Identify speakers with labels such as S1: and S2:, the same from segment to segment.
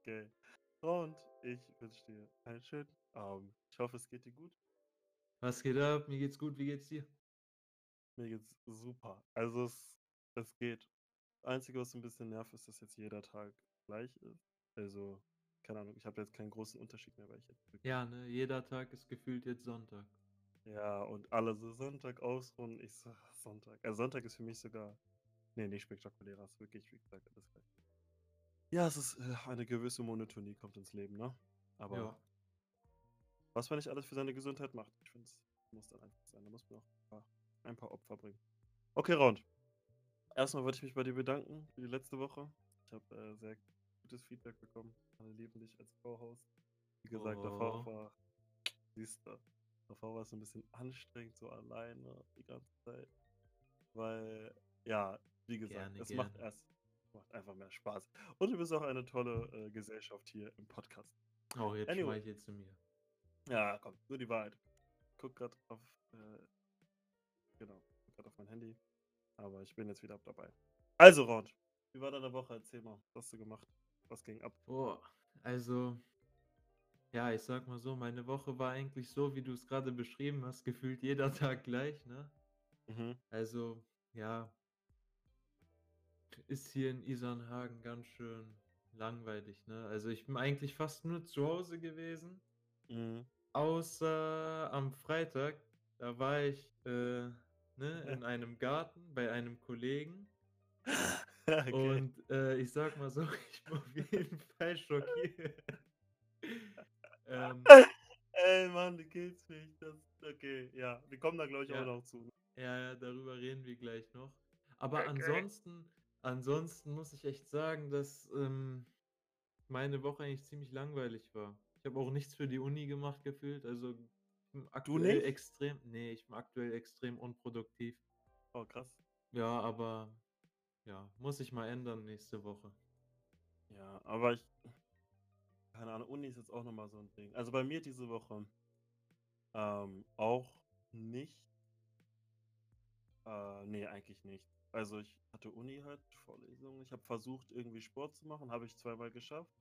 S1: Okay. Und ich wünsche dir einen schönen Abend. Ich hoffe, es geht dir gut.
S2: Was geht ab? Mir geht's gut. Wie geht's dir?
S1: Mir geht's super. Also es, es geht. Einzige, was ein bisschen nervt, ist, dass jetzt jeder Tag gleich ist. Also, keine Ahnung, ich habe jetzt keinen großen Unterschied mehr, weil ich jetzt.
S2: Ja, ne? Jeder Tag ist gefühlt jetzt Sonntag.
S1: Ja, und alle so Sonntag ausruhen. Ich so, Sonntag. Also Sonntag ist für mich sogar. Nee, nicht spektakulärer, ist wirklich, wie gesagt, alles gleich. Ja, es ist äh, eine gewisse Monotonie kommt ins Leben, ne? Aber
S2: Ja.
S1: was man nicht alles für seine Gesundheit macht, ich finde, es muss dann einfach sein. Da muss man auch ein paar, ein paar Opfer bringen. Okay, Round. Erstmal wollte ich mich bei dir bedanken für die letzte Woche. Ich habe äh, sehr gutes Feedback bekommen. Alle lieben dich als Co-Host. Wie gesagt, davor
S2: Oh.
S1: war, siehst du, davor war es so ein bisschen anstrengend, so alleine die ganze Zeit. Weil, ja, wie gesagt,
S2: Gerne,
S1: es macht
S2: gerne.
S1: erst, macht einfach mehr Spaß. Und du bist auch eine tolle äh, Gesellschaft hier im Podcast.
S2: Oh, jetzt
S1: Anyway.
S2: schmeichelst du mir.
S1: Ja, komm, nur die Wahrheit. Guck gerade auf, äh, genau, gerade auf mein Handy. Aber ich bin jetzt wieder dabei. Also, Rond, wie war deine Woche? Erzähl mal, was hast du gemacht? Was ging ab?
S2: Boah, also, ja, ich sag mal so, meine Woche war eigentlich so, wie du es gerade beschrieben hast, gefühlt jeder Tag gleich, ne?
S1: Mhm.
S2: Also, ja, ist hier in Isernhagen ganz schön langweilig, ne? Also, ich bin eigentlich fast nur zu Hause gewesen,
S1: Mhm.
S2: außer am Freitag, da war ich, äh, ne, in einem Garten bei einem Kollegen.
S1: okay.
S2: Und äh, ich sag mal so, ich war auf jeden Fall schockiert. ähm,
S1: Ey, Mann, du killst mich. Das, okay, ja. Wir kommen da, glaube ich,
S2: Ja.
S1: auch noch zu.
S2: ja, ja, darüber reden wir gleich noch. Aber
S1: Okay.
S2: ansonsten, ansonsten muss ich echt sagen, dass ähm, meine Woche eigentlich ziemlich langweilig war. Ich habe auch nichts für die Uni gemacht gefühlt, also aktuell
S1: nicht?
S2: extrem, nee, ich bin aktuell extrem unproduktiv.
S1: Oh, krass.
S2: Ja, aber ja, muss ich mal ändern nächste Woche.
S1: Ja, aber ich. Keine Ahnung, Uni ist jetzt auch nochmal so ein Ding. Also bei mir diese Woche ähm, auch nicht. Äh, nee, eigentlich nicht. Also ich hatte Uni halt, Vorlesungen. Ich habe versucht, irgendwie Sport zu machen, habe ich zweimal geschafft.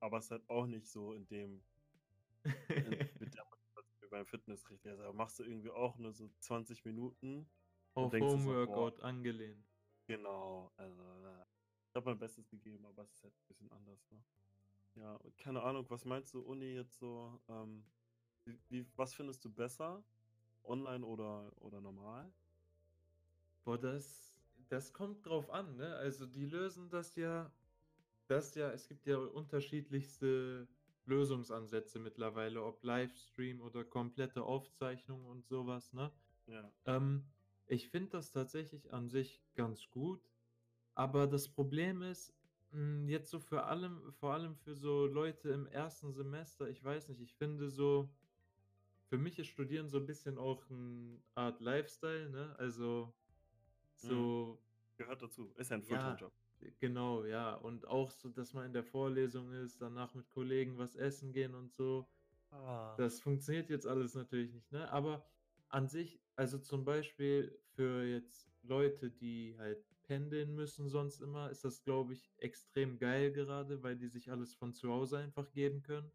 S1: Aber es ist halt auch nicht so in dem, in, mit der Motivation wie beim Fitnessrichter. Also da machst du irgendwie auch nur so 20 Minuten.
S2: Auf
S1: du so.
S2: Homeworkout angelehnt.
S1: Genau, also äh, ich habe mein Bestes gegeben, aber es ist halt ein bisschen anders, ne? Ja, keine Ahnung, was meinst du, Uni jetzt so, ähm, wie, wie, was findest du besser? Online oder, oder normal?
S2: Boah, das, das kommt drauf an, ne? Also die lösen das ja, das ja, es gibt ja unterschiedlichste Lösungsansätze mittlerweile, ob Livestream oder komplette Aufzeichnung und sowas, ne?
S1: Ja.
S2: Ähm, ich finde das tatsächlich an sich ganz gut, aber das Problem ist, mh, jetzt so für allem, vor allem für so Leute im ersten Semester, ich weiß nicht, ich finde so, für mich ist Studieren so ein bisschen auch eine Art Lifestyle, ne? Also so,
S1: Gehört dazu. Ist ja ein
S2: ja,
S1: Fulltime-Job.
S2: genau, ja. Und auch so, dass man in der Vorlesung ist, danach mit Kollegen was essen gehen und so.
S1: Ah.
S2: Das funktioniert jetzt alles natürlich nicht, ne? Aber an sich, also zum Beispiel für jetzt Leute, die halt pendeln müssen sonst immer, ist das, glaube ich, extrem geil gerade, weil die sich alles von zu Hause einfach geben können.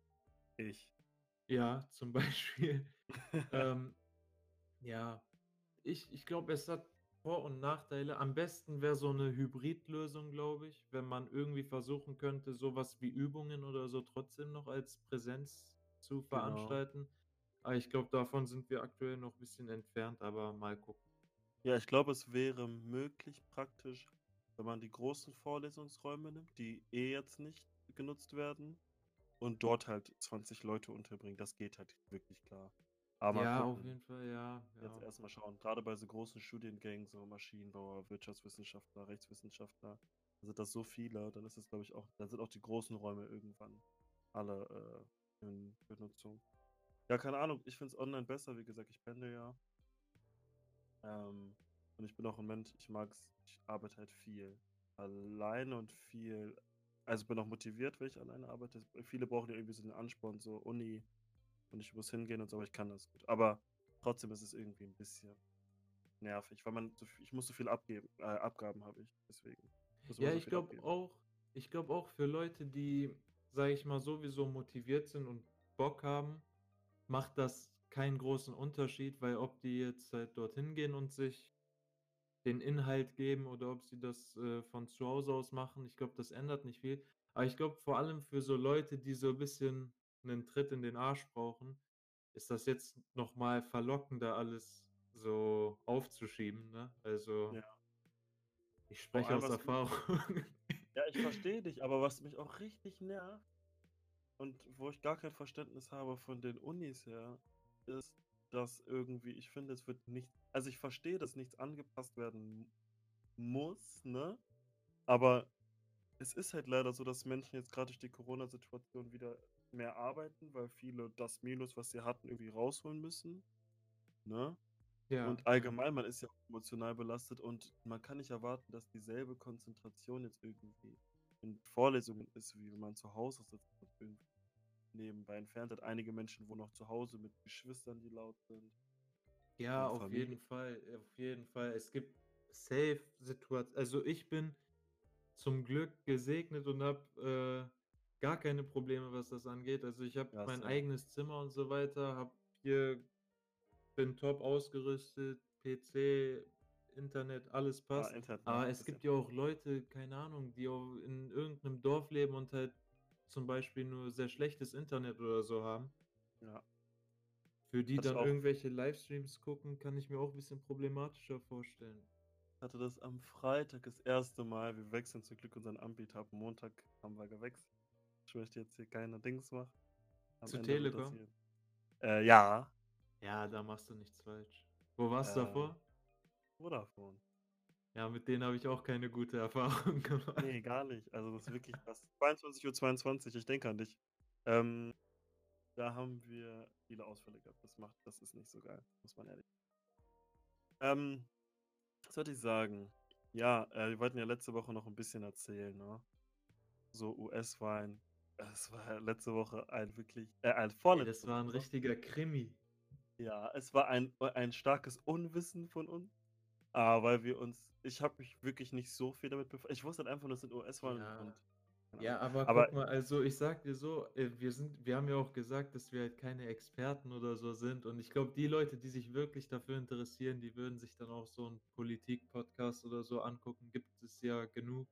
S1: Ich.
S2: Ja, zum Beispiel. ähm, ja, ich, ich glaube, es hat Vor- und Nachteile. Am besten wäre so eine Hybridlösung, glaube ich, wenn man irgendwie versuchen könnte, sowas wie Übungen oder so trotzdem noch als Präsenz zu
S1: Genau.
S2: veranstalten. Aber ich glaube, davon sind wir aktuell noch ein bisschen entfernt, aber mal gucken.
S1: Ja, ich glaube, es wäre möglich praktisch, wenn man die großen Vorlesungsräume nimmt, die eh jetzt nicht genutzt werden, und dort halt 20 Leute unterbringt. Das geht halt wirklich klar. Aber
S2: ja, auf jeden Fall, ja.
S1: Jetzt
S2: ja.
S1: erstmal schauen, gerade bei so großen Studiengängen, so Maschinenbauer, Wirtschaftswissenschaftler, Rechtswissenschaftler, da sind das so viele, dann ist es, glaube ich, auch, dann sind auch die großen Räume irgendwann alle äh, in Benutzung. Ja, keine Ahnung, ich finde es online besser, wie gesagt, ich pendel ja. Ähm, und ich bin auch ein Mensch, ich mag es, ich arbeite halt viel alleine und viel, also bin auch motiviert, wenn ich alleine arbeite. Viele brauchen ja irgendwie so den Ansporn, so Uni und ich muss hingehen und so, aber ich kann das gut. Aber trotzdem ist es irgendwie ein bisschen nervig, weil man so viel, ich muss so viel abgeben, äh, Abgaben habe ich, deswegen.
S2: Ja,
S1: so
S2: ich glaube auch, ich glaube auch für Leute, die, sage ich mal, sowieso motiviert sind und Bock haben, macht das keinen großen Unterschied, weil ob die jetzt halt dorthin gehen und sich den Inhalt geben oder ob sie das, äh, von zu Hause aus machen, ich glaube, das ändert nicht viel. Aber ich glaube, vor allem für so Leute, die so 'n bisschen 'nen Tritt in den Arsch brauchen, ist das jetzt noch mal verlockender, alles so aufzuschieben, ne? Also
S1: Ja.
S2: ich spreche aus Erfahrung.
S1: Ja, ich verstehe dich, aber was mich auch richtig nervt und wo ich gar kein Verständnis habe von den Unis her, ist, dass irgendwie ich finde, es wird nicht also, ich verstehe, dass nichts angepasst werden muss, ne? Aber es ist halt leider so, dass Menschen jetzt grad durch die Corona-Situation wieder mehr arbeiten, weil viele das Minus, was sie hatten, irgendwie rausholen müssen, ne?
S2: Ja,
S1: Und allgemein, man ist ja auch emotional belastet und man kann nicht erwarten, dass dieselbe Konzentration jetzt irgendwie in Vorlesungen ist, wie wenn man zu Hause sitzt und irgendwie nebenbei entfernt hat. Einige Menschen wohnen auch zu Hause mit Geschwistern, die laut sind
S2: Ja, auf
S1: Familie.
S2: jeden Fall, auf jeden Fall. Es gibt safe Situat also, ich bin zum Glück gesegnet und habe, äh, gar keine Probleme, was das angeht. Also, ich habe
S1: Ja,
S2: mein
S1: same.
S2: eigenes Zimmer und so weiter, habe hier bin top ausgerüstet, PC, Internet, alles
S1: Ja,
S2: passt.
S1: Internet
S2: Aber
S1: nervt 'n
S2: es gibt ja auch Leute, keine Ahnung, die auch in irgend 'nem Dorf leben und halt zum Beispiel nur sehr schlechtes Internet oder so haben.
S1: Ja.
S2: Für die
S1: Hatte
S2: dann irgendwelche Livestreams gucken, kann ich mir auch 'n bisschen problematischer vorstellen.
S1: Hatte das am Freitag das 1. Mal. Wir wechseln zum Glück unseren Anbieter. Ab Montag haben wir gewechselt. Ich möchte jetzt hier keine Dings machen. Am
S2: Zu
S1: Ende wird das
S2: Telekom?
S1: hier äh, ja.
S2: Ja, da machst du nichts falsch. Wo warst du
S1: Ähm,
S2: davor?
S1: Vodafone.
S2: Ja, mit denen habe ich auch keine gute Erfahrung gemacht.
S1: Ne, gar nicht. Also, das ist wirklich krass. 22:22 ich denke an dich. Ähm, da haben wir viele Ausfälle gehabt. Das macht das ist nicht so geil, muss man ehrlich Ähm, was wollte ich sagen? Ja, äh, wir wollten ja letzte Woche noch 'n bisschen erzählen, ne? So US-Wahlen. Es war letzte Woche ein wirklich äh, ein
S2: Ey, das
S1: vorletzte
S2: war 'n
S1: Woche.
S2: richtiger Krimi.
S1: Ja, es war ein ein starkes Unwissen von uns, ah, weil wir uns ich habe mich wirklich nicht so viel damit befa ich wusste halt einfach nur, es sind US-Wahlen und
S2: Ja.
S1: keine
S2: Ja, aber
S1: Aber
S2: guck mal, also, ich sage dir so, äh, wir sind wir haben ja auch gesagt, dass wir halt keine Experten oder so sind und ich glaube, die Leute, die sich wirklich dafür interessieren, die würden sich dann auch so 'n Politik-Podcast oder so angucken, gibt es ja genug.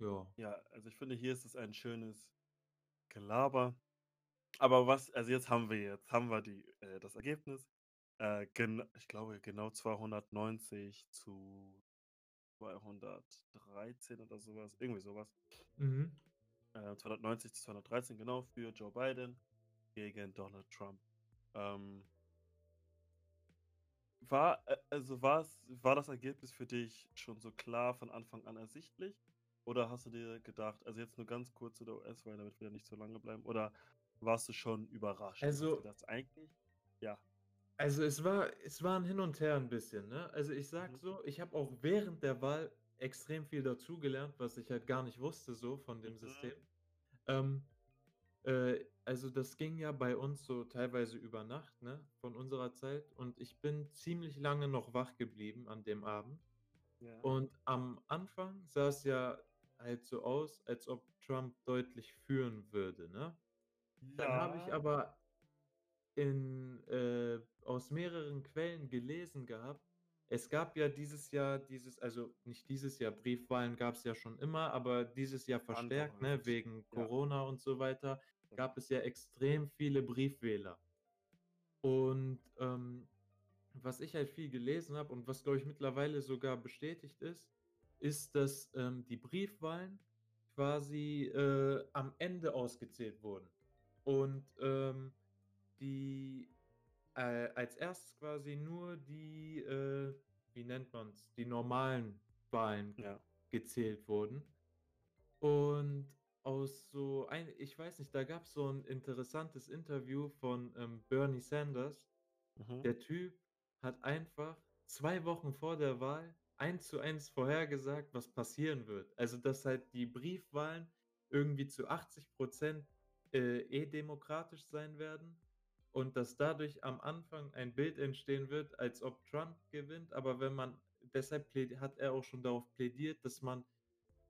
S2: Ja.
S1: Ja, also, ich finde, hier ist es ein schönes Gelaber. Aber was also, jetzt haben wir jetzt haben wir die äh, das Ergebnis. Äh, gen ich glaube, genau 290 zu 213 oder so was, irgendwie so was.
S2: Mhm.
S1: Äh, 290 zu 213, genau, für Joe Biden gegen Donald Trump. Ähm war äh, also, war's war das Ergebnis für dich schon so klar von Anfang an ersichtlich? Oder hast du dir gedacht also, jetzt nur ganz kurz zu der US-Wahl, damit wir nicht so lange bleiben, oder warst du schon überrascht
S2: Also
S1: gedacht: „Eigentlich ja.“
S2: also, es war es war 'n Hin und Her 'n bisschen, ne? Also, ich sage
S1: Mhm.
S2: so, ich habe auch während der Wahl extrem viel dazugelernt, was ich halt gar nicht wusste so von dem
S1: Mhm.
S2: System. Ähm, äh, also, das ging ja bei uns so teilweise über Nacht, ne, von unserer Zeit und ich bin ziemlich lange noch wach geblieben an dem Abend.
S1: Ja.
S2: Und am Anfang sah's ja halt so aus, als ob Trump deutlich führen würde, ne? Dann habe ich
S1: Ja.
S2: aber in äh, aus mehreren Quellen gelesen gehabt es gab ja dieses Jahr dieses also, nicht dieses Jahr, Briefwahlen gab's ja schon immer, aber dieses Jahr
S1: Andere
S2: verstärkt, ne, wegen
S1: Ja.
S2: Corona und so weiter, gab es ja extrem viele Briefwähler. Und, ähm, was ich halt viel gelesen habe und was, glaube ich, mittlerweile sogar bestätigt ist, ist, dass, ähm, die Briefwahlen quasi, äh, am Ende ausgezählt wurden. Und, ähm, die, äh, als 1. quasi nur die, äh, wie nennt man's, die normalen Wahlen
S1: Ja.
S2: gezählt wurden. Und aus so ein ich weiß nicht, da gab's so 'n interessantes Interview von, ähm, Bernie Sanders.
S1: Mhm.
S2: Der Typ hat einfach 2 Wochen vor der Wahl 1 zu 1 vorhergesagt, was passieren wird. Also, dass halt die Briefwahlen irgendwie zu 80 %, äh, eh demokratisch sein werden und dass dadurch am Anfang ein Bild entstehen wird, als ob Trump gewinnt. Aber wenn man deshalb hat er auch schon darauf plädiert, dass man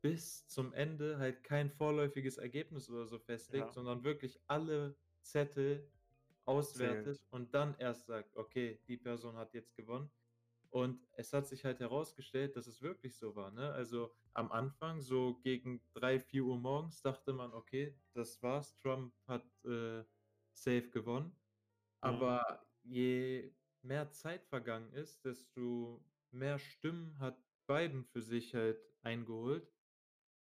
S2: bis zum Ende halt kein vorläufiges Ergebnis oder so festlegt,
S1: Ja.
S2: sondern wirklich alle Zettel auswertet
S1: Zählt.
S2: und dann erst sagt: „Okay, die Person hat jetzt gewonnen.“ Und es hat sich halt herausgestellt, dass es wirklich so war, ne? Also, am Anfang, so gegen 3, 4:00 morgens dachte man: „Okay, das war's. Trump hat, äh, safe gewonnen.“
S1: Mhm.
S2: Aber je mehr Zeit vergangen ist, desto mehr Stimmen hat Biden für sich halt eingeholt.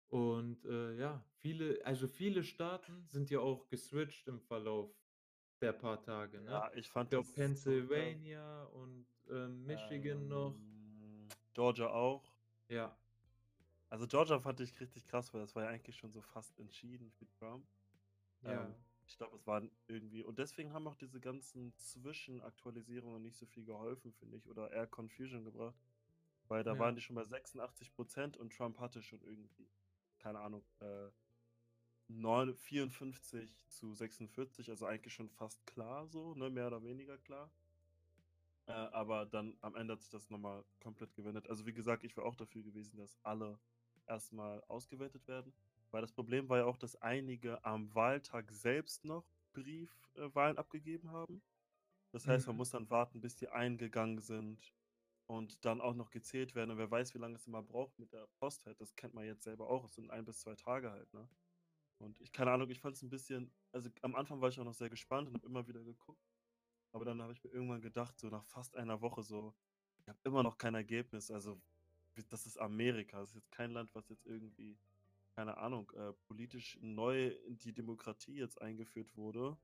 S2: Und, äh, ja, viele also, viele Staaten sind ja auch geswitcht im Verlauf der paar Tage, ne?
S1: Ja, ich
S2: Ich
S1: fand
S2: glaube,
S1: das.
S2: Pennsylvania und, ähm, Michigan noch.
S1: Ähm, Georgia auch.
S2: Ja.
S1: Also, Georgia fand ich richtig krass, weil das war ja eigentlich schon so fast entschieden für Trump.
S2: Ja.
S1: Ähm, ich glaube, es waren irgendwie und deswegen haben auch diese ganzen Zwischenaktualisierungen nicht so viel geholfen, finde ich, oder eher Confusion gebracht, weil da waren
S2: Ja.
S1: die schon bei 86% und Trump hatte schon irgendwie, keine Ahnung, äh, neun 54 zu 46, also eigentlich schon fast klar so, ne, mehr oder weniger klar. Äh, aber dann am Ende hat sich das noch mal komplett gewendet. Also, wie gesagt, ich wäre auch dafür gewesen, dass alle erst mal ausgewertet werden, weil das Problem war ja auch, dass einige am Wahltag selbst noch Brief äh, abgegeben haben. Das heißt, man
S2: Mhm.
S1: muss dann warten, bis die eingegangen sind und dann auch noch gezählt werden und wer weiß, wie lange es immer braucht mit der Post halt. Das kennt man jetzt selber auch. Es sind 1 bis 2 Tage halt, ne? Und ich keine Ahnung, ich fand's 'n bisschen also, am Anfang war ich auch noch sehr gespannt und habe immer wieder geguckt. Aber dann habe ich mir irgendwann gedacht, so nach fast einer Woche so: „Ich habe immer noch kein Ergebnis.“ Also, das ist Amerika. Das ist jetzt kein Land, was jetzt irgendwie, keine Ahnung, äh, politisch neu in die Demokratie jetzt eingeführt wurde. Und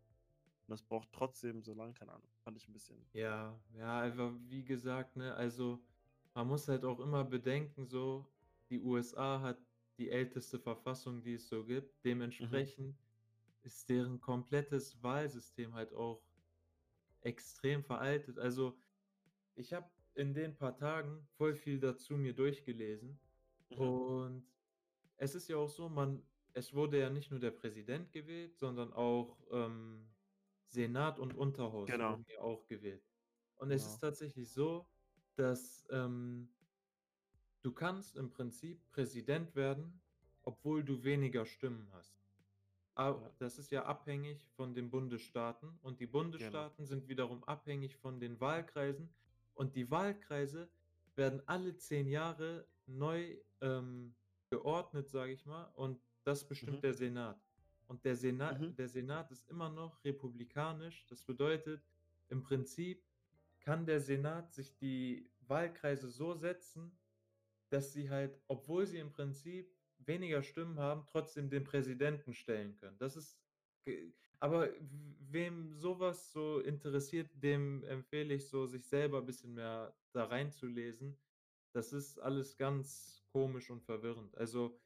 S1: das braucht trotzdem so lang, keine Ahnung. Fand ich 'n bisschen
S2: Ja, ja, einfach wie gesagt, ne, also, man muss halt auch immer bedenken so, die USA hat die älteste Verfassung, die es so gibt.
S1: Mhm.
S2: Dementsprechend ist deren komplettes Wahlsystem halt auch extrem veraltet. Also, ich habe in den paar Tagen voll viel dazu mir durchgelesen
S1: Mhm.
S2: und es ist ja auch so, man es wurde ja nicht nur der Präsident gewählt, sondern auch, ähm, Senat und Unterhaus
S1: Genau.
S2: wurden ja auch gewählt. Und es ist
S1: Genau.
S2: tatsächlich so, dass, ähm du kannst im Prinzip Präsident werden, obwohl du weniger Stimmen hast. A
S1: Ja.
S2: das ist ja abhängig von den Bundesstaaten und die
S1: Genau.
S2: Bundesstaaten sind wiederum abhängig von den Wahlkreisen und die Wahlkreise werden alle 10 Jahre neu, ähm, geordnet, sage ich mal, und das
S1: Mhm.
S2: bestimmt der Senat. Und der Sena
S1: Mhm.
S2: der Senat ist immer noch republikanisch. Das bedeutet, im Prinzip kann der Senat sich die Wahlkreise so setzen, dass sie halt, obwohl sie im Prinzip weniger Stimmen haben, trotzdem den Präsidenten stellen können. Das ist aber wem so was so interessiert, dem empfehle ich so, sich selber bisschen mehr da reinzulesen. Das ist alles ganz komisch und verwirrend. Also,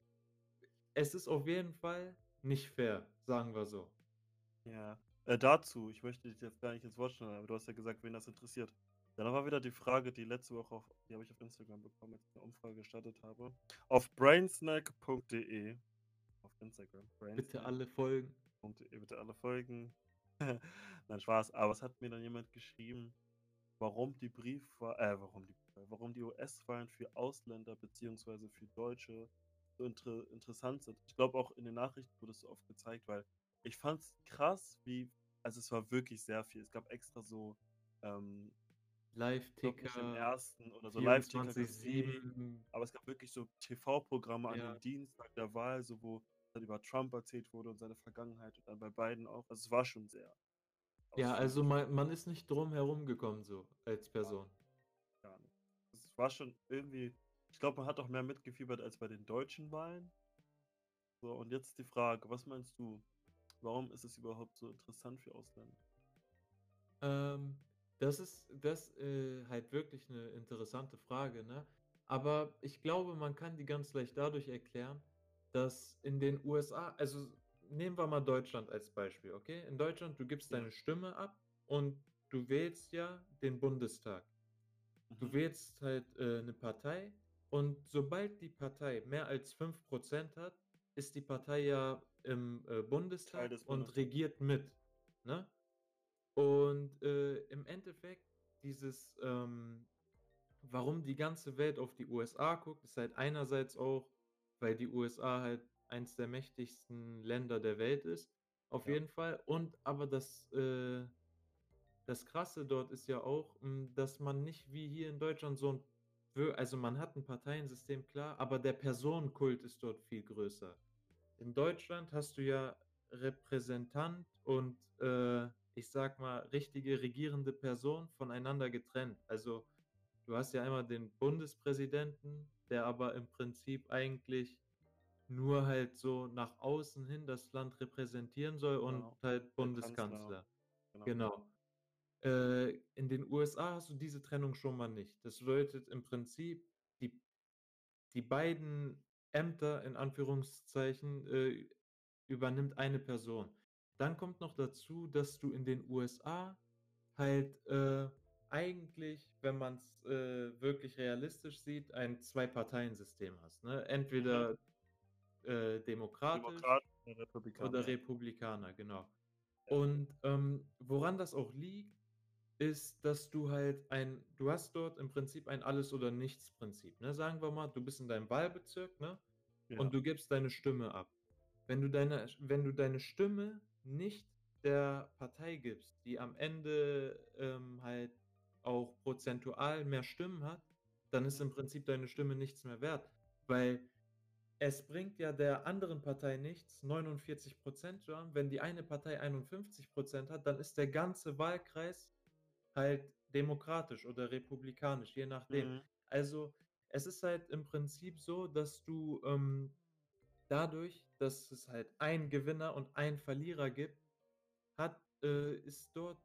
S2: es ist auf jeden Fall nicht fair, sagen wir so.
S1: Ja. Äh, dazu, ich möchte dich jetzt gar nicht ins Wort fallen, aber du hast ja gesagt, wen das interessiert. Dann war wieder die Frage, die letzte Woche auf die habe ich auf Instagram bekommen, als ich 'ne Umfrage gestartet habe. Auf brainsnack.de auf Instagram,
S2: Bitte alle folgen.
S1: bitte alle folgen. Nein, Spaß. Aber es hat mir dann jemand geschrieben, warum die Briefwa äh, warum die warum die US-Wahlen für Ausländer beziehungsweise für Deutsche so intere interessant sind. Ich glaube auch in den Nachrichten wurde es so oft gezeigt, weil ich fand's krass, wie also, es war wirklich sehr viel. Es gab extra so, ähm nicht im
S2: Live-Ticker,
S1: 1. oder so Live-Ticker gab's
S2: 24/7.
S1: aber es gab wirklich so TV-Programme an
S2: Ja.
S1: dem Dienstag der Wahl, so wo dann über Trump erzählt wurde und seine Vergangenheit und dann bei Biden auch. Also, es war schon sehr
S2: Ja, also,
S1: ausführlich.
S2: ma man ist nicht drum herum gekommen so als Person.
S1: Gar nicht. Es war schon irgendwie ich glaube, man hat auch mehr mitgefiebert als bei den deutschen Wahlen. So, und jetzt die Frage, was meinst du? Warum ist es überhaupt so interessant für Ausländer?
S2: Ähm, das ist das, äh, halt wirklich 'ne interessante Frage, ne? Aber ich glaube, man kann die ganz leicht dadurch erklären, dass in den USA also, nehmen wir mal Deutschland als Beispiel, okay? In Deutschland, du gibst deine Stimme ab und du wählst ja den Bundestag. Du
S1: Mhm.
S2: wählst halt, äh, 'ne Partei und sobald die Partei mehr als 5 % hat, ist die Partei ja im, äh, Bundestag
S1: des
S2: und regiert mit, ne? Und, äh, im Endeffekt dieses, ähm warum die ganze Welt auf die USA guckt, ist halt einerseits auch weil die USA halt eins der mächtigsten Länder der Welt ist, auf
S1: Ja.
S2: jeden Fall. Und aber das, äh das Krasse dort ist ja auch, hm, dass man nicht wie hier in Deutschland so 'n wö also, man hat 'n Parteiensystem, klar, aber der Personenkult ist dort viel größer. In Deutschland hast du ja Repräsentant und, äh, ich sage mal, richtige regierende Person voneinander getrennt. Also, du hast ja einmal den Bundespräsidenten, der aber im Prinzip eigentlich nur halt so nach außen hin das Land repräsentieren soll und
S1: Genau,
S2: halt Bundeskanzler.
S1: genau.
S2: Genau. Äh, in den USA hast du diese Trennung schon mal nicht. Das bedeutet im Prinzip, die die beiden Ämter in Anführungszeichen, äh, übernimmt eine Person. Dann kommt noch dazu, dass du in den USA halt, äh, eigentlich, wenn man's, äh, wirklich realistisch sieht, ein Zwei-Parteien-System hast, ne?
S1: Mhm.
S2: Entweder, äh, demokratisch
S1: Demokraten oder Republikaner,
S2: oder. Republikaner, genau.
S1: Ja.
S2: Und, ähm, woran das auch liegt, ist, dass du halt ein du hast dort im Prinzip ein Alles-oder-nichts-Prinzip, ne? Sagen wir mal, du bist in deinem Wahlbezirk, ne,
S1: Ja.
S2: und du gibst deine Stimme ab. Wenn du deine wenn du deine Stimme nicht der Partei gibst, die am Ende, ähm, halt auch prozentual mehr Stimmen hat, dann ist im Prinzip deine Stimme nichts mehr wert, weil es bringt ja der anderen Partei nichts, 49 zu haben. Wenn die eine Partei 51% hat, dann ist der ganze Wahlkreis halt demokratisch oder republikanisch, je nachdem.
S1: Mhm.
S2: Also, es ist halt im Prinzip so, dass du, ähm, dadurch, dass es halt einen Gewinner und einen Verlierer gibt, hat äh, ist dort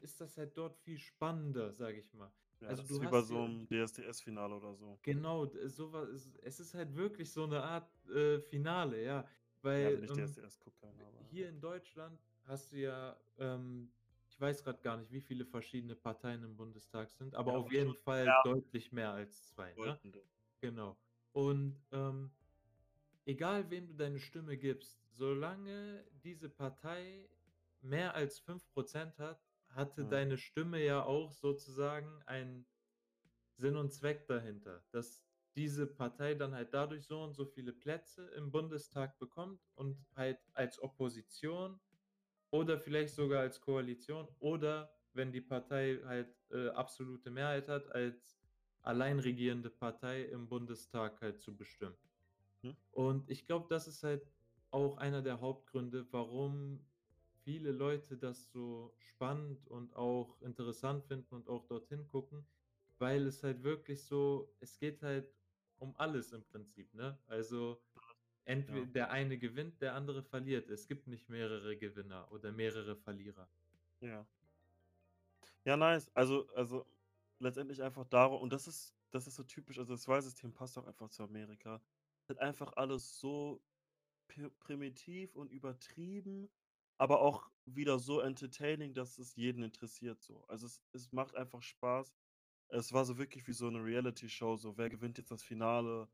S2: ist das halt dort viel spannender, sage ich mal.
S1: Ja,
S2: Also,
S1: das ist
S2: du
S1: wie bei so
S2: ja
S1: 'm DSDS-Finale oder so.
S2: Genau, d so wa es ist halt wirklich so 'ne Art, äh, Finale, ja,
S1: Ja,
S2: weil,
S1: wenn ich
S2: ähm,
S1: DSDS gucke, keiner, aber ja.
S2: hier in Deutschland hast du ja, ähm ich weiß grad gar nicht, wie viele verschiedene Parteien im Bundestag sind, aber
S1: Ja,
S2: auf jeden Fall deutlich mehr als 2, ne? Genau. Und, ähm, egal wem du deine Stimme gibst, solange diese Partei mehr als 5% hat, hatte
S1: Mhm.
S2: deine Stimme ja auch sozusagen einen Sinn und Zweck dahinter, dass diese Partei dann halt dadurch so und so viele Plätze im Bundestag bekommt und halt als Opposition oder vielleicht sogar als Koalition oder wenn die Partei halt, äh, absolute Mehrheit hat, als allein regierende Partei im Bundestag halt zu bestimmen.
S1: Hm.
S2: Und ich glaube, das ist halt auch einer der Hauptgründe, warum viele Leute das so spannend und auch interessant finden und auch dorthin gucken, weil es halt wirklich so es geht halt um alles im Prinzip, ne? Also, entwe
S1: Ja.
S2: der eine gewinnt, der andere verliert. Es gibt nicht mehrere Gewinner oder mehrere Verlierer.
S1: Ja. Ja, nice. Also also, letztendlich einfach daru und das ist das ist so typisch also, das Wahlsystem passt auch einfach zu Amerika. Halt einfach alles so primitiv und übertrieben, aber auch wieder so entertaining, dass es jeden interessiert so. Also, es es macht einfach Spaß. Es war so wirklich wie so 'ne Reality-Show, so: „Wer gewinnt jetzt das Finale?“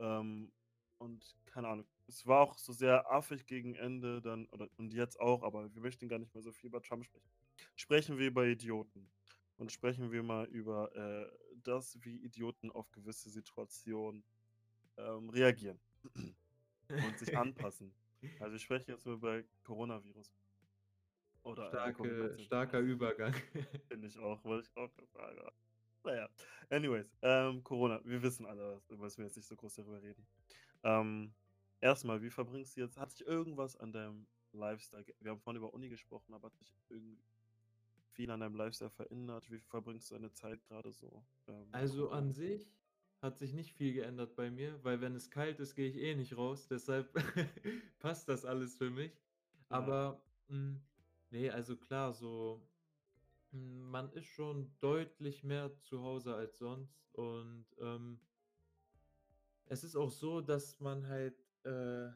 S1: Ähm, und keine Ahnung. Es war auch so sehr affig gegen Ende dann oder und jetzt auch, aber wir möchten gar nicht mehr so viel über Trump sprechen. Sprechen wir über Idioten und sprechen wir mal über, äh, das, wie Idioten auf gewisse Situationen, ähm, reagieren und sich anpassen. Also, ich spreche jetzt über Coronavirus. Oder,
S2: Starke
S1: Covid-19.
S2: starker Übergang.
S1: Finde ich auch, wollte ich auch sagen, aber na ja. Anyways, ähm, Corona. Wir wissen alle, da müssen wir jetzt nicht so groß darüber reden. Ähm, erst mal, wie verbringst du jetzt hat sich irgendwas an deinem Lifestyle wir haben vorhin über Uni gesprochen, aber hat sich irgendwie viel an deinem Lifestyle verändert? Wie verbringst du deine Zeit grade so, ähm,
S2: Also, an sich hat sich nicht viel geändert bei mir, weil wenn es kalt ist, gehe ich eh nicht raus, deshalb passt das alles für mich. Aber, hm, ne, also klar, so hm, man ist schon deutlich mehr zu Hause als sonst und, ähm es ist auch so, dass man halt, äh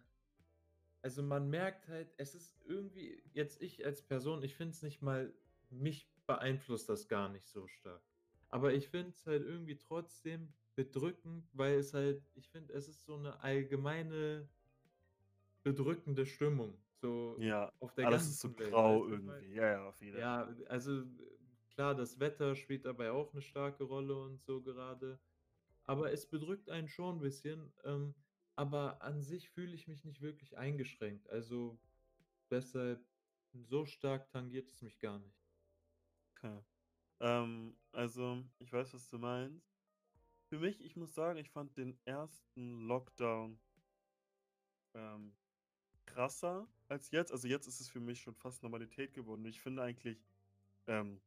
S2: also, man merkt halt, es ist irgendwie jetzt ich als Person, ich finde es nicht mal mich beeinflusst das gar nicht so stark. Aber ich finde es halt irgendwie trotzdem bedrückend, weil es halt ich finde, es ist so 'ne allgemeine bedrückende Stimmung, so
S1: Ja,
S2: auf der
S1: alles ist so
S2: ganzen Welt,
S1: grau
S2: weißt du,
S1: irgendwie. Ja, ja, auf jeden
S2: Ja,
S1: Fall.
S2: also, klar, das Wetter spielt dabei auch 'ne starke Rolle und so gerade, aber es bedrückt einen schon 'n bisschen. Ähm, aber an sich fühle ich mich nicht wirklich eingeschränkt. Also, deshalb so stark tangiert es mich gar nicht.
S1: Okay. Ähm, also, ich weiß, was du meinst. Für mich, ich muss sagen, ich fand den ersten Lockdown ähm, krasser als jetzt. Also jetzt ist es für mich schon fast Normalität geworden. Ich finde eigentlich, ähm,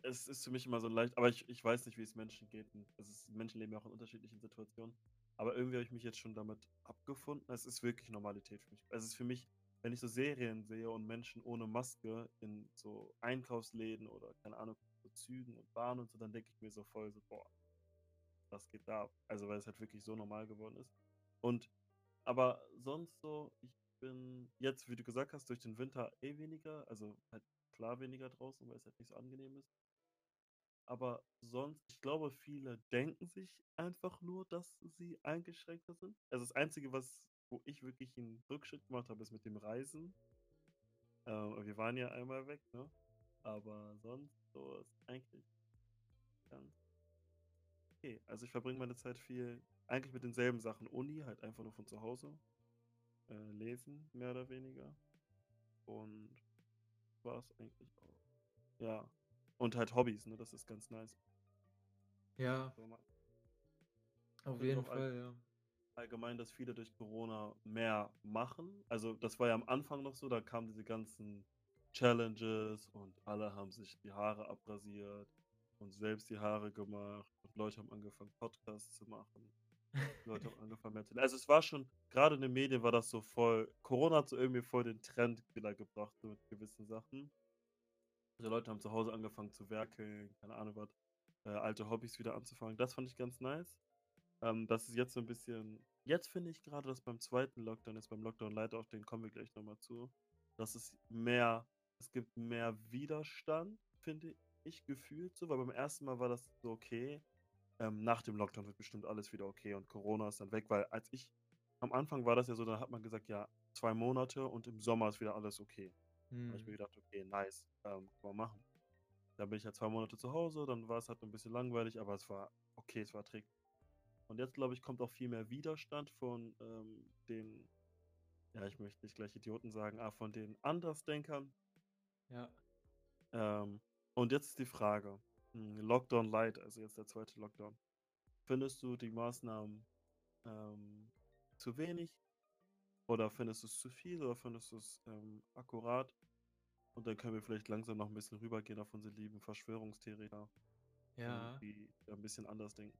S1: es ist für mich immer so leicht, aber ich, ich weiß nicht, wie es Menschen geht. Und Es Menschen leben ja auch in unterschiedlichen Situationen. Aber irgendwie habe ich mich jetzt schon damit abgefunden. Es ist wirklich Normalität für mich. Es ist für mich, wenn ich so Serien sehe und Menschen ohne Maske in so Einkaufsläden oder keine Ahnung, so Zügen und Bahnen und so, dann denke ich mir so voll so, boah, was geht da ab? Also weil es halt wirklich so normal geworden ist. Und aber sonst so, ich bin jetzt, wie du gesagt hast, durch den Winter eh weniger, also halt klar weniger draußen, weil es halt nicht so angenehm ist. Aber sonst, ich glaube, viele denken sich einfach nur, dass sie eingeschränkter sind. Also das Einzige, was, wo ich wirklich einen Rückschritt gemacht habe, ist mit dem Reisen. Ähm, wir waren ja einmal weg, ne? Aber sonst so ist eigentlich ganz okay. Also ich verbringe meine Zeit viel eigentlich mit denselben Sachen. Uni, halt einfach nur von zu Hause. Äh, lesen, mehr oder weniger. Und war es eigentlich auch. Ja. Und halt Hobbys, ne? Das ist ganz nice.
S2: Ja,
S1: So, man
S2: auf jeden
S1: auch all,
S2: Fall, ja.
S1: allgemein, dass viele durch Corona mehr machen. Also das war ja am Anfang noch so, da kamen diese ganzen Challenges und alle haben sich die Haare abrasiert und selbst die Haare gemacht und Leute haben angefangen, Podcasts zu machen. Leute haben angefangen zu Also es war schon, gerade in den Medien war das so voll, Corona hat so irgendwie voll den Trend wieder gebracht, so mit gewissen Sachen. Also Leute haben zu Hause angefangen zu werkeln, keine Ahnung was, äh, alte Hobbys wieder anzufangen. Das fand ich ganz nice. Ähm, das ist jetzt so ein bisschen, jetzt finde ich gerade, dass beim zweiten Lockdown, jetzt beim Lockdown Light, auf den kommen wir gleich nochmal zu, dass es mehr, es gibt mehr Widerstand, finde ich, gefühlt so, weil beim ersten Mal war das so okay, ähm, nach dem Lockdown wird bestimmt alles wieder okay und Corona ist dann weg, weil als ich, am Anfang war das ja so, dann hat man gesagt, ja, zwei Monate und im Sommer ist wieder alles okay. Da habe ich mir
S2: Hm.
S1: gedacht, okay, nice, ähm, kann man machen. Dann bin ich ja zwei Monate zu Hause, dann war es halt ein bisschen langweilig, aber es war okay, es war träglich. Und jetzt, glaube ich, kommt auch viel mehr Widerstand von ähm, den, ja, ich möchte nicht gleich Idioten sagen, aber von den Andersdenkern.
S2: Ja.
S1: Ähm, und jetzt ist die Frage, hm, Lockdown Light, also jetzt der zweite Lockdown. Findest du die Maßnahmen ähm, zu wenig oder findest du es zu viel oder findest du es ähm, akkurat? Und dann können wir vielleicht langsam noch ein bisschen rübergehen auf unsere lieben Verschwörungstheoretiker,
S2: Ja.
S1: die ein bisschen anders denken.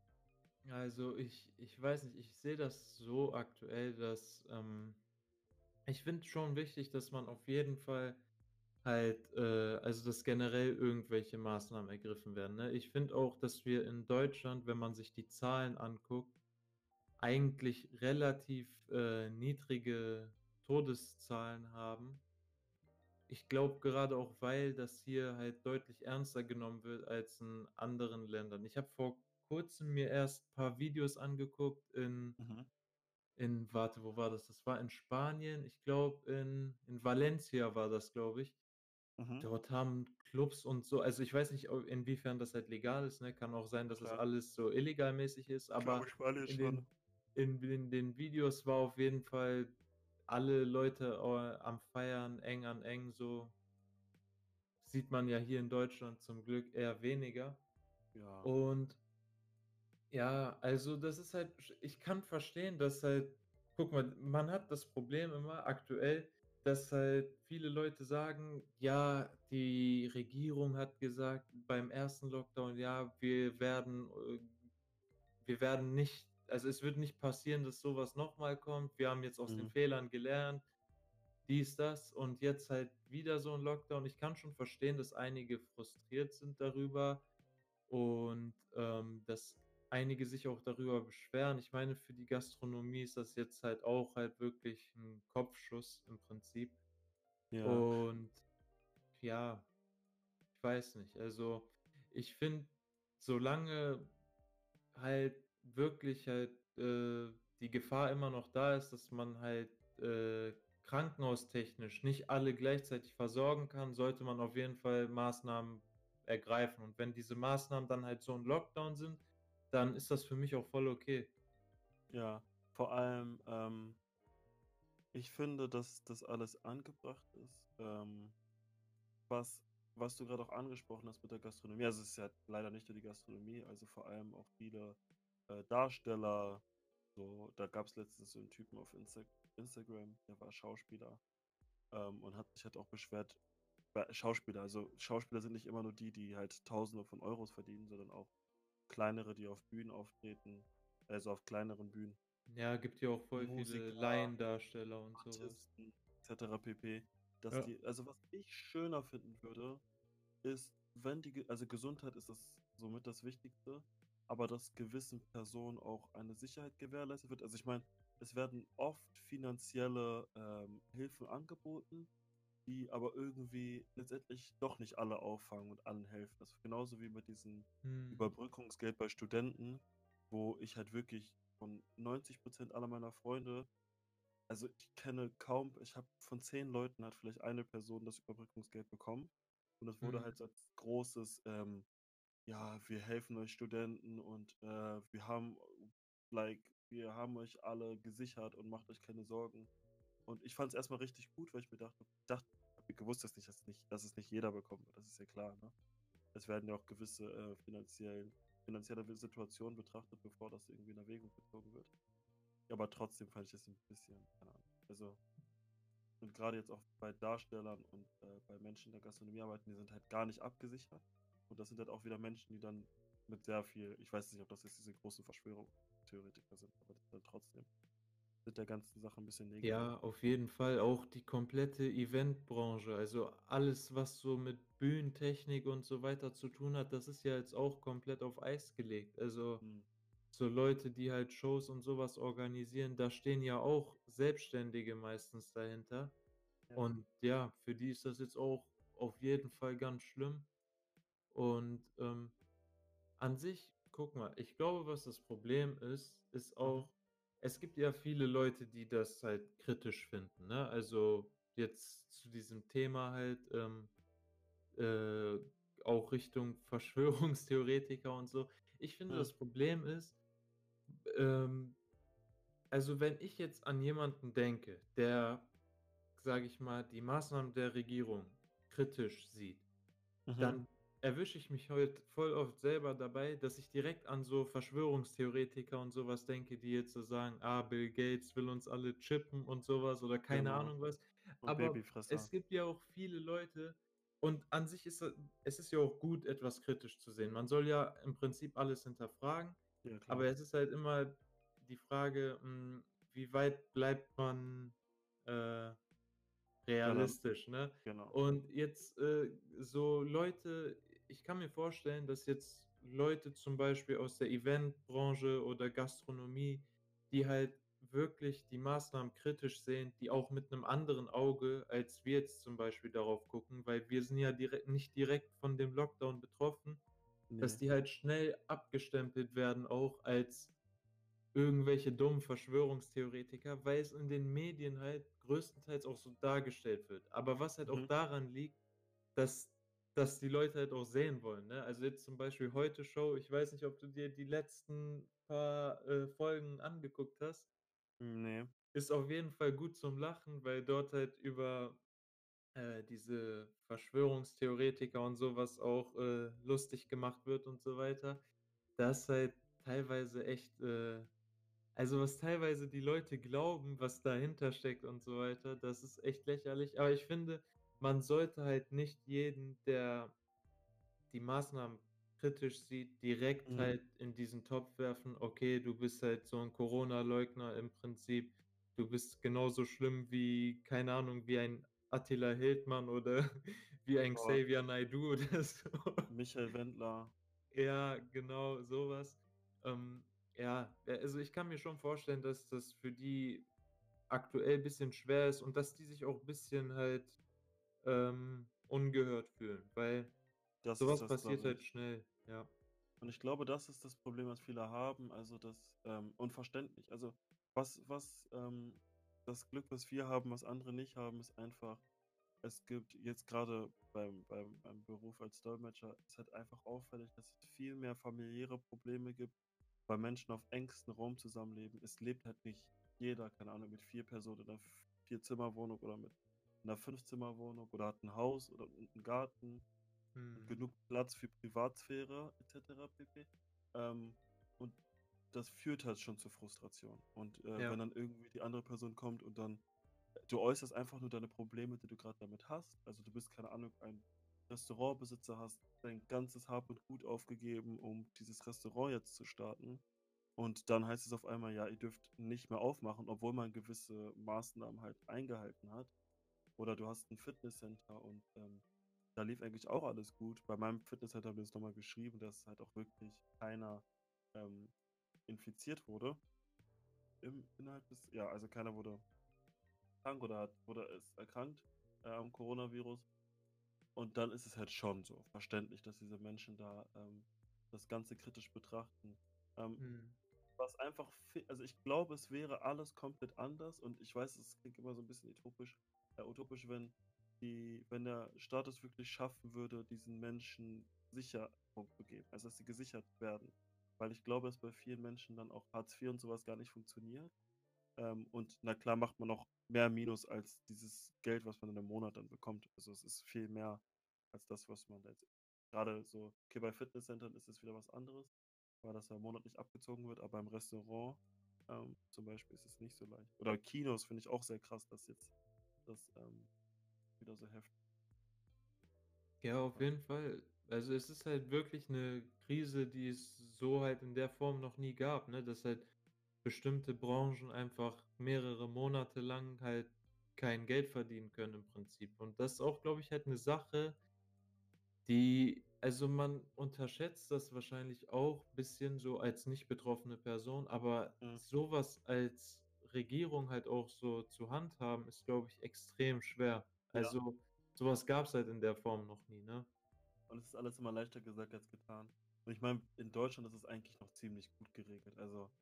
S2: Also ich, ich weiß nicht, ich sehe das so aktuell, dass ähm, ich finde schon wichtig, dass man auf jeden Fall halt, äh, also dass generell irgendwelche Maßnahmen ergriffen werden. Ne? Ich finde auch, dass wir in Deutschland, wenn man sich die Zahlen anguckt, eigentlich relativ äh, niedrige Todeszahlen haben. Ich glaube gerade auch, weil das hier halt deutlich ernster genommen wird als in anderen Ländern. Ich habe vor kurzem mir erst ein paar Videos angeguckt in,
S1: Mhm.
S2: in, warte, wo war das? Das war in Spanien. Ich glaube, in, in Valencia war das, glaube ich.
S1: Mhm.
S2: Dort haben Clubs und so, also ich weiß nicht, inwiefern das halt legal ist, ne? Kann auch sein, dass
S1: Klar.
S2: alles so illegalmäßig ist,
S1: Ich glaube,
S2: aber in den, in, in den Videos war auf jeden Fall alle Leute am Feiern, eng an eng, so sieht man ja hier in Deutschland zum Glück eher weniger.
S1: Ja.
S2: Und ja, also das ist halt, ich kann verstehen, dass halt, guck mal, man hat das Problem immer aktuell, dass halt viele Leute sagen, ja, die Regierung hat gesagt beim ersten Lockdown, ja, wir werden, äh, wir werden nicht, also es wird nicht passieren, dass sowas nochmal kommt. Wir haben jetzt aus den
S1: Mhm.
S2: Fehlern gelernt, dies, das und jetzt halt wieder so ein Lockdown. Ich kann schon verstehen, dass einige frustriert sind darüber und ähm, dass einige sich auch darüber beschweren. Ich meine, für die Gastronomie ist das jetzt halt auch halt wirklich ein Kopfschuss im Prinzip.
S1: Ja.
S2: Und ja, ich weiß nicht. Also ich finde, solange halt wirklich halt äh, die Gefahr immer noch da ist, dass man halt äh, krankenhaustechnisch nicht alle gleichzeitig versorgen kann, sollte man auf jeden Fall Maßnahmen ergreifen. Und wenn diese Maßnahmen dann halt so ein Lockdown sind, dann ist das für mich auch voll okay.
S1: Ja. Vor allem, ähm ich finde, dass das alles angebracht ist. Ähm, was was du grad auch angesprochen hast mit der Gastronomie also, es ist ja leider nicht nur die Gastronomie, also, vor allem auch viele, äh, Darsteller, so da gab's letztens so 'n Typen auf Insta Instagram, der war Schauspieler, ähm, und hat sich halt auch beschwert Schauspieler also, Schauspieler sind nicht immer nur die, die halt Tausende von Euros verdienen, sondern auch kleinere, die auf Bühnen auftreten, also, auf kleineren Bühnen.
S2: Ja, gibt ja auch voll viele
S1: Musiker,
S2: Laiendarsteller und.
S1: Artisten et cetera pp. Dass
S2: Ja.
S1: die also, was ich schöner finden würde, ist, wenn die also, Gesundheit ist das somit das Wichtigste, aber dass gewissen Personen auch eine Sicherheit gewährleistet wird. Also, ich meine, es werden oft finanzielle, ähm, Hilfen angeboten, die aber irgendwie letztendlich doch nicht alle auffangen und allen helfen. Das ist genauso wie mit diesem
S2: Mhm.
S1: Überbrückungsgeld bei Studenten, wo ich halt wirklich von 90 % aller meiner Freunde also, ich kenne kaum ich habe von 10 Leuten hat vielleicht eine Person das Überbrückungsgeld bekommen und das wurde
S2: Mhm.
S1: halt so als großes, ähm: „Ja, wir helfen euch Studenten und, äh, wir haben like, wir haben euch alle gesichert und macht euch keine Sorgen.“ Und ich fand's erst mal richtig gut, weil ich mir dachte dacht habe gewusst, dass nicht dass nicht dass es nicht jeder bekommt, das ist ja klar, ne? Es werden ja auch gewisse, äh, finanzielle w Situationen betrachtet, bevor das irgendwie in Erwägung gezogen wird. Aber trotzdem fand ich das 'n bisschen keine Ahnung. Also und grade jetzt auch bei Darstellern und, äh, bei Menschen, die in der Gastronomie arbeiten, die sind halt gar nicht abgesichert. Und das sind halt auch wieder Menschen, die dann mit sehr viel ich weiß nicht, ob das jetzt diese großen Verschwörungstheoretiker sind, aber dann trotzdem mit der ganzen Sache 'n bisschen negativ.
S2: Ja, auf jeden Fall auch die komplette Eventbranche. Also, alles, was so mit Bühnentechnik und so weiter zu tun hat, das ist ja jetzt auch komplett auf Eis gelegt. Also,
S1: Mhm.
S2: so Leute, die halt Shows und so was organisieren, da stehen ja auch Selbstständige meistens dahinter.
S1: Ja.
S2: Und ja, für die ist das jetzt auch auf jeden Fall ganz schlimm. Und, ähm, an sich guck mal, ich glaube, was das Problem ist, ist
S1: Mhm.
S2: auch es gibt ja viele Leute, die das halt kritisch finden, ne? Also, jetzt zu diesem Thema halt, ähm, äh, auch Richtung Verschwörungstheoretiker und so. Ich finde,
S1: Ja.
S2: das Problem ist, ähm also, wenn ich jetzt an jemanden denke, der, sage ich mal, die Maßnahmen der Regierung kritisch sieht,
S1: Mhm.
S2: dann erwische ich mich heut voll oft selber dabei, dass ich direkt an so Verschwörungstheoretiker und so was denke, die jetzt so sagen: „Ah, Bill Gates will uns alle chippen“ und so was oder keine
S1: Genau.
S2: Ahnung was.
S1: Und
S2: Aber es gibt ja auch viele Leute und an sich ist es ist ja auch gut, etwas kritisch zu sehen. Man soll ja im Prinzip alles hinterfragen,
S1: Ja,
S2: aber es ist halt immer die Frage, hm, wie weit bleibt man, äh, realistisch, ne?
S1: genau.
S2: Und jetzt, äh, so Leute ich kann mir vorstellen, dass jetzt Leute zum Beispiel aus der Eventbranche oder Gastronomie, die halt wirklich die Maßnahmen kritisch sehen, die auch mit 'nem anderen Auge, als wir jetzt zum Beispiel darauf gucken, weil wir sind ja direkt nicht direkt von dem Lockdown betroffen, dass
S1: Ne.
S2: die halt schnell abgestempelt werden auch als irgendwelche dummen Verschwörungstheoretiker, weil's in den Medien halt größtenteils auch so dargestellt wird. Aber was halt auch
S1: Mhm.
S2: daran liegt, dass dass die Leute halt auch sehen wollen, ne? Also, jetzt zum Beispiel Heute Show, ich weiß nicht, ob du dir die letzten paar, äh, Folgen angeguckt hast.
S1: Ne.
S2: Ist auf jeden Fall gut zum Lachen, weil dort halt über, äh, diese Verschwörungstheoretiker und so was auch, äh, lustig gemacht wird und so weiter. Da ist halt teilweise echt, äh also, was teilweise die Leute glauben, was dahinter steckt und so weiter, das ist echt lächerlich. Aber ich finde, man sollte halt nicht jeden, der die Maßnahmen kritisch sieht, direkt
S1: Mhm.
S2: halt in diesen Topf werfen: „Okay, du bist halt so 'n Corona-Leugner im Prinzip. Du bist genauso schlimm wie, keine Ahnung, wie ein Attila Hildmann oder wie ein
S1: Boah.
S2: Xavier Naidoo oder so.“
S1: Michael Wendler.
S2: Ja, genau, so was. Ähm, ja, äh, also, ich kann mir schon vorstellen, dass das für die aktuell bisschen schwer ist und dass die sich auch bisschen halt, ähm, ungehört fühlen, weil
S1: Das
S2: so
S1: ist
S2: was
S1: das,
S2: passiert halt schnell, ja.
S1: Und ich glaube, das ist das Problem, was viele haben, also, das ähm, unverständlich. Also, was was, ähm das Glück, was wir haben, was andere nicht haben, ist einfach, es gibt jetzt grade beim beim beim Beruf als Dolmetscher ist halt einfach auffällig, dass es viel mehr familiäre Probleme gibt weil Menschen auf engstem Raum zusammenleben, es lebt halt nicht jeder, keine Ahnung, mit 4 Personen in 'ner Vier-Zimmer-Wohnung oder mit 'ner Fünf-Zimmer-Wohnung oder hat 'n Haus oder 'n Garten und
S2: Mhm.
S1: genug Platz für Privatsphäre et cetera pp. Ähm, und das führt halt schon zu Frustration. Und, äh,
S2: Ja.
S1: wenn dann irgendwie die andere Person kommt und dann du äußerst einfach nur deine Probleme, die du grad damit hast. Also, du bist, keine Ahnung, ein Restaurantbesitzer, hast dein ganzes Hab und Gut aufgegeben, um dieses Restaurant jetzt zu starten. Und dann heißt es auf einmal: „Ja, ihr dürft nicht mehr aufmachen“, obwohl man gewisse Maßnahmen halt eingehalten hat. Oder du hast 'n Fitnesscenter und, ähm, da lief eigentlich auch alles gut. Bei meinem Fitnesscenter haben die das noch mal geschrieben, dass halt auch wirklich keiner, ähm, infiziert wurde im innerhalb des ja, also keiner wurde krank oder hat oder ist erkrankt, äh, am Coronavirus. Und dann ist es halt schon so verständlich, dass diese Menschen da, ähm, das Ganze kritisch betrachten. Ähm,
S2: Mhm.
S1: was einfach also, ich glaube, es wäre alles komplett anders und ich weiß, es klingt immer so 'n bisschen utopisch äh, utopisch, wenn die wenn der Staat es wirklich schaffen würde, diesen Menschen Sicherung zu geben, also, dass sie gesichert werden. Weil ich glaube, dass bei vielen Menschen dann auch Hartz IV und so was gar nicht funktioniert. Ähm, und na klar macht man auch mehr Minus als dieses Geld, was man in 'nem Monat dann bekommt. Also, es ist viel mehr als das, was man da jetzt grade so okay, bei Fitnesscentern ist es wieder was anderes, weil das ja monatlich abgezogen wird, aber im Restaurant, ähm, zum Beispiel ist es nicht so leicht. Oder Kinos finde ich auch sehr krass, dass jetzt das, ähm, wieder so heftig
S2: Ja, auf
S1: Ja.
S2: jeden Fall. Also, es ist halt wirklich 'ne Krise, die es so halt in der Form noch nie gab, ne? Dass halt bestimmte Branchen einfach mehrere Monate lang halt kein Geld verdienen können im Prinzip. Und das ist auch, glaube ich, halt 'ne Sache die also, man unterschätzt das wahrscheinlich auch bisschen so als nicht betroffene Person, aber
S1: Mhm.
S2: so was als Regierung halt auch so zu handhaben, ist, glaube ich, extrem schwer.
S1: Ja.
S2: Also, so was gab's halt in der Form noch nie, ne?
S1: Und es ist alles immer leichter gesagt als getan. Und ich meine, in Deutschland ist es eigentlich noch ziemlich gut geregelt. Also,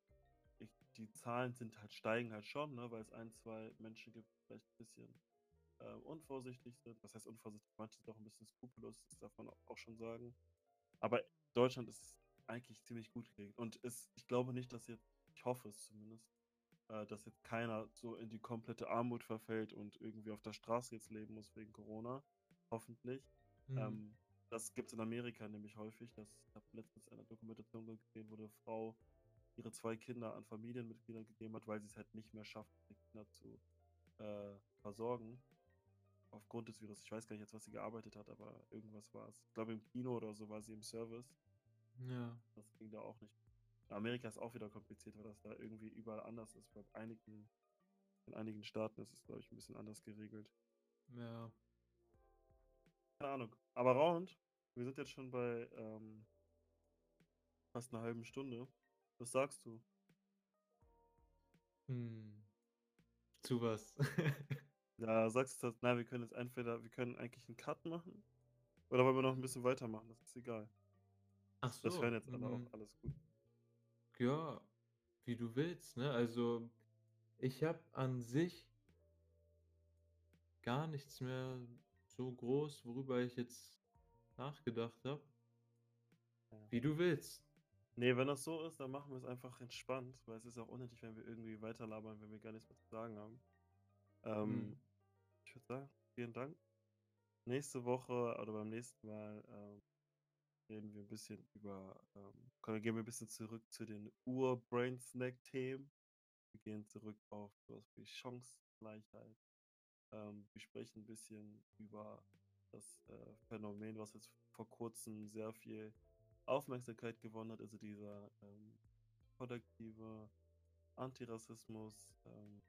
S1: ich die Zahlen sind halt steigen halt schon, ne, weil es 1, 2 Menschen gibt, die vielleicht 'n bisschen, äh, unvorsichtig sind. Was heißt unvorsichtig? Manche sind auch 'n bisschen skrupellos, das darf man auch schon sagen. Aber Deutschland ist eigentlich ziemlich gut geregelt. Und es ich glaube nicht, dass jetzt ich hoffe es zumindest, äh, dass jetzt keiner so in die komplette Armut verfällt und irgendwie auf der Straße jetzt leben muss wegen Corona, hoffentlich.
S2: Mhm.
S1: Ähm, das gibt's in Amerika nämlich häufig. Das ich habe letztens eine Dokumentation gesehen, wo 'ne Frau ihre 2 Kinder an Familienmitglieder gegeben hat, weil sie's halt nicht mehr schafft, die Kinder zu, äh, versorgen aufgrund des Virus. Ich weiß gar nicht jetzt, was sie gearbeitet hat, aber irgendwas war's. Ich glaube, im Kino oder so war sie im Service.
S2: Ja.
S1: Das ging da auch nicht. Amerika ist auch wieder kompliziert, weil das da irgendwie überall anders ist. Bei einigen in einigen Staaten ist es, glaube ich, 'n bisschen anders geregelt.
S2: Ja.
S1: Keine Ahnung. Aber Round, wir sind jetzt schon bei, ähm fast 'ner halben Stunde. Was sagst du?
S2: Hm. Zu was?
S1: Ja, sagst du das na, wir können jetzt entweder wir können eigentlich 'n Cut machen oder wollen wir noch 'n bisschen weitermachen? Das ist egal.
S2: Ach
S1: Das hören
S2: so,
S1: jetzt alle auch,
S2: mhm.
S1: alles gut.
S2: Ja, wie du willst, ne? Also, ich habe an sich gar nichts mehr so groß, worüber ich jetzt nachgedacht habe.
S1: Ja.
S2: Wie du willst.
S1: Ne, wenn das so ist, dann machen wir's einfach entspannt, weil es ist auch unnötig, wenn wir irgendwie weiter labern, wenn wir gar nichts mehr zu sagen haben.
S2: Mhm.
S1: Ähm, ich würde sagen, vielen Dank. Nächste Woche oder beim nächsten Mal, ähm, reden wir 'n bisschen über, ähm gehen wir 'n bisschen zurück zu den Ur-Brain-Snack-Themen. Wir gehen zurück auf so was wie Chancengleichheit. Ähm, wir sprechen 'n bisschen über das, äh, Phänomen, was jetzt vor Kurzem sehr viel Aufmerksamkeit gewonnen hat, also dieser, ähm, kollektive Antirassismus, ähm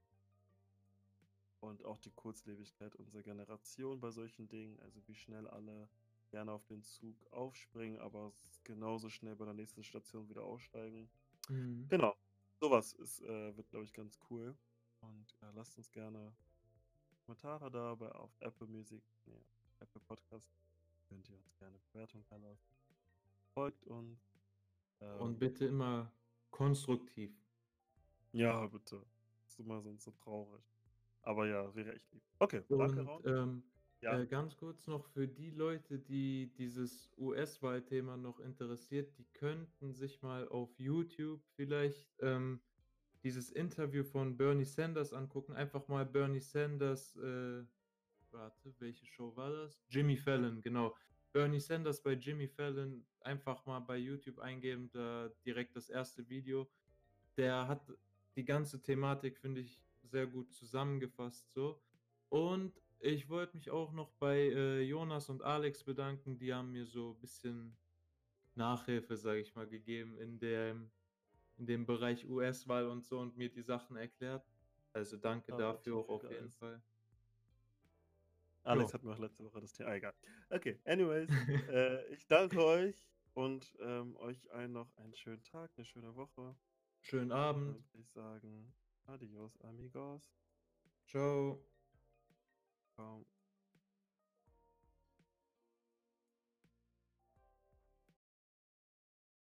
S1: und auch die Kurzlebigkeit unserer Generation bei solchen Dingen, also wie schnell alle gerne auf den Zug aufspringen, aber genauso schnell bei der nächsten Station wieder aussteigen.
S2: Mhm.
S1: Genau, so was ist äh, wird, glaube ich, ganz cool. Und, äh, lasst uns gerne Kommentare da bei auf Apple Music, ne, Apple Podcast könnt ihr uns gerne Bewertung dalassen. Folgt uns.
S2: Und
S1: Ähm
S2: bitte immer konstruktiv.
S1: Ja, bitte. Ist immer sonst so traurig. Aber ja, wäre echt lieb. Okay, danke,
S2: Und,
S1: Ron.
S2: ähm,
S1: Ja.
S2: Äh, ganz kurz noch für die Leute, die dieses US-Wahlthema noch interessiert, die könnten sich mal auf YouTube vielleicht ähm, dieses Interview von Bernie Sanders angucken. Einfach mal Bernie Sanders, äh, warte, welche Show war das? Jimmy Fallon, genau. Bernie Sanders bei Jimmy Fallon einfach mal bei YouTube eingeben, da direkt das erste Video. Der hat die ganze Thematik, finde ich, sehr gut zusammengefasst so. Und ich wollte mich auch noch bei äh, Jonas und Alex bedanken. Die haben mir so ein bisschen Nachhilfe, sage ich mal, gegeben in dem, in dem Bereich US-Wahl und so und mir die Sachen erklärt. Also danke
S1: Oh,
S2: dafür auch auf jeden. Fall.
S1: Alex
S2: Ja.
S1: hat mir auch letzte Woche das Thema. Ah, egal. Okay, anyways. äh, ich danke euch und ähm, euch allen noch einen schönen Tag, eine schöne Woche.
S2: Schönen
S1: Und
S2: Abend.
S1: würde ich sagen, adios, amigos.
S2: Ciao.
S1: Ciao.